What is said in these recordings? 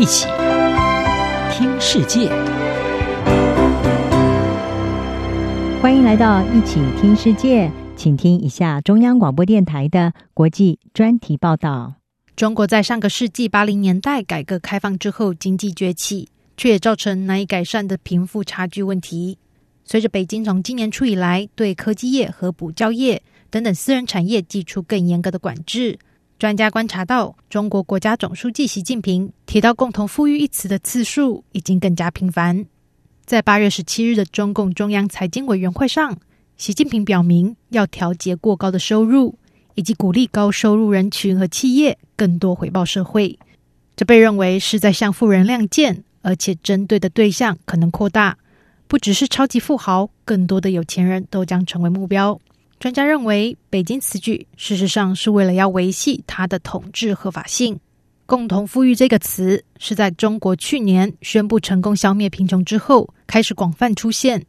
一起听世界，欢迎来到一起听世界，请听一下中央广播电台的国际专题报道。中国在上个世纪八零年代改革开放之后，经济崛起，却也造成难以改善的贫富差距问题。随着北京从今年初以来对科技业和补教业等等私人产业寄出更严格的管制。专家观察到，中国国家总书记习近平提到“共同富裕”一词的次数已经更加频繁。在八月十七日的中共中央财经委员会上，习近平表明要调节过高的收入，以及鼓励高收入人群和企业更多回报社会。这被认为是在向富人亮剑，而且针对的对象可能扩大，不只是超级富豪，更多的有钱人都将成为目标。专家认为，北京此举事实上是为了要维系它的统治合法性。“共同富裕”这个词是在中国去年宣布成功消灭贫穷之后开始广泛出现。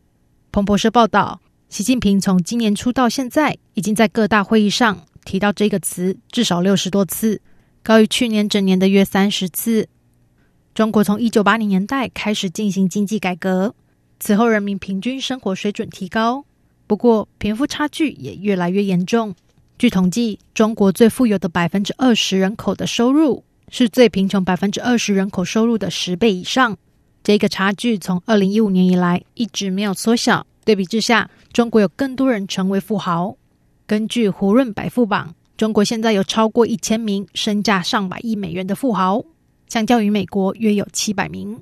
彭博社报道，习近平从今年初到现在，已经在各大会议上提到这个词至少六十多次，高于去年整年的约三十次。中国从一九八零年代开始进行经济改革，此后人民平均生活水准提高。不过，贫富差距也越来越严重。据统计，中国最富有的百分之二十人口的收入是最贫穷百分之二十人口收入的十倍以上。这个差距从二零一五年以来一直没有缩小。对比之下，中国有更多人成为富豪。根据胡润百富榜，中国现在有超过一千名身价上百亿美元的富豪，相较于美国约有七百名。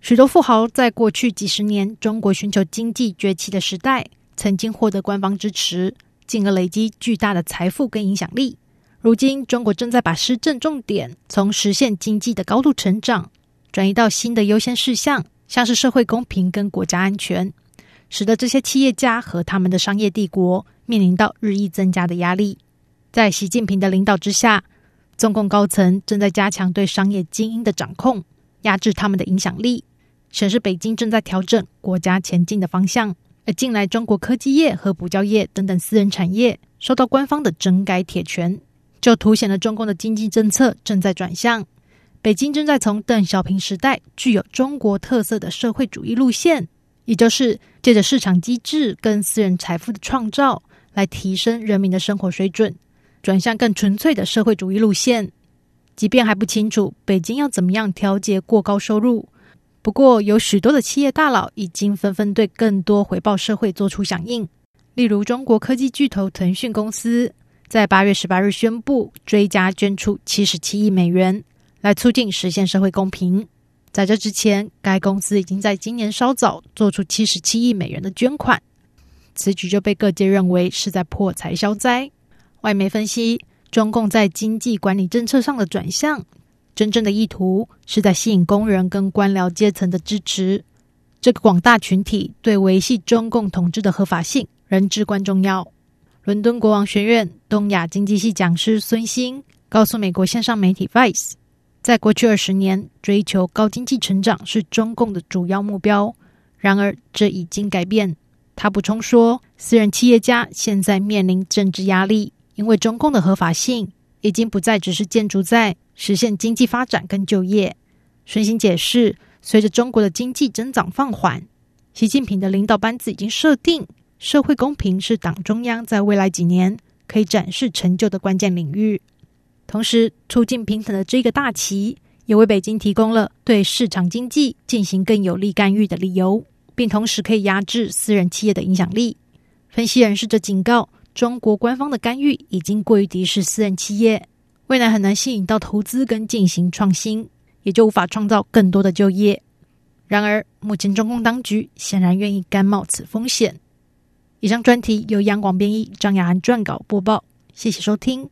许多富豪在过去几十年中国寻求经济崛起的时代，曾经获得官方支持，进而累积巨大的财富跟影响力。如今，中国正在把施政重点从实现经济的高度成长，转移到新的优先事项，像是社会公平跟国家安全，使得这些企业家和他们的商业帝国面临到日益增加的压力。在习近平的领导之下，中共高层正在加强对商业精英的掌控，压制他们的影响力，显示北京正在调整国家前进的方向。而近来，中国科技业和补教业等等私人产业受到官方的整改铁拳，就凸显了中共的经济政策正在转向。北京正在从邓小平时代具有中国特色的社会主义路线，也就是借着市场机制跟私人财富的创造来提升人民的生活水准，转向更纯粹的社会主义路线。即便还不清楚北京要怎么样调节过高收入。不过，有许多的企业大佬已经纷纷对更多回报社会做出响应。例如，中国科技巨头腾讯公司在八月十八日宣布追加捐出七十七亿美元，来促进实现社会公平。在这之前，该公司已经在今年稍早做出七十七亿美元的捐款。此举就被各界认为是在破财消灾。外媒分析，中共在经济管理政策上的转向。真正的意图是在吸引工人跟官僚阶层的支持，这个广大群体对维系中共统治的合法性仍至关重要。伦敦国王学院东亚经济系讲师孙兴告诉美国线上媒体 Vice，在过去二十年，追求高经济成长是中共的主要目标。然而，这已经改变。他补充说，私人企业家现在面临政治压力，因为中共的合法性已经不再只是建筑在。实现经济发展跟就业。孙兴解释，随着中国的经济增长放缓，习近平的领导班子已经设定社会公平是党中央在未来几年可以展示成就的关键领域。同时，促进平等的这个大旗也为北京提供了对市场经济进行更有力干预的理由，并同时可以压制私人企业的影响力。分析人士则警告，中国官方的干预已经过于敌视私人企业。未来很难吸引到投资跟进行创新，也就无法创造更多的就业。然而，目前中共当局显然愿意甘冒此风险。以上专题由央广编译，张雅涵撰稿播报。谢谢收听。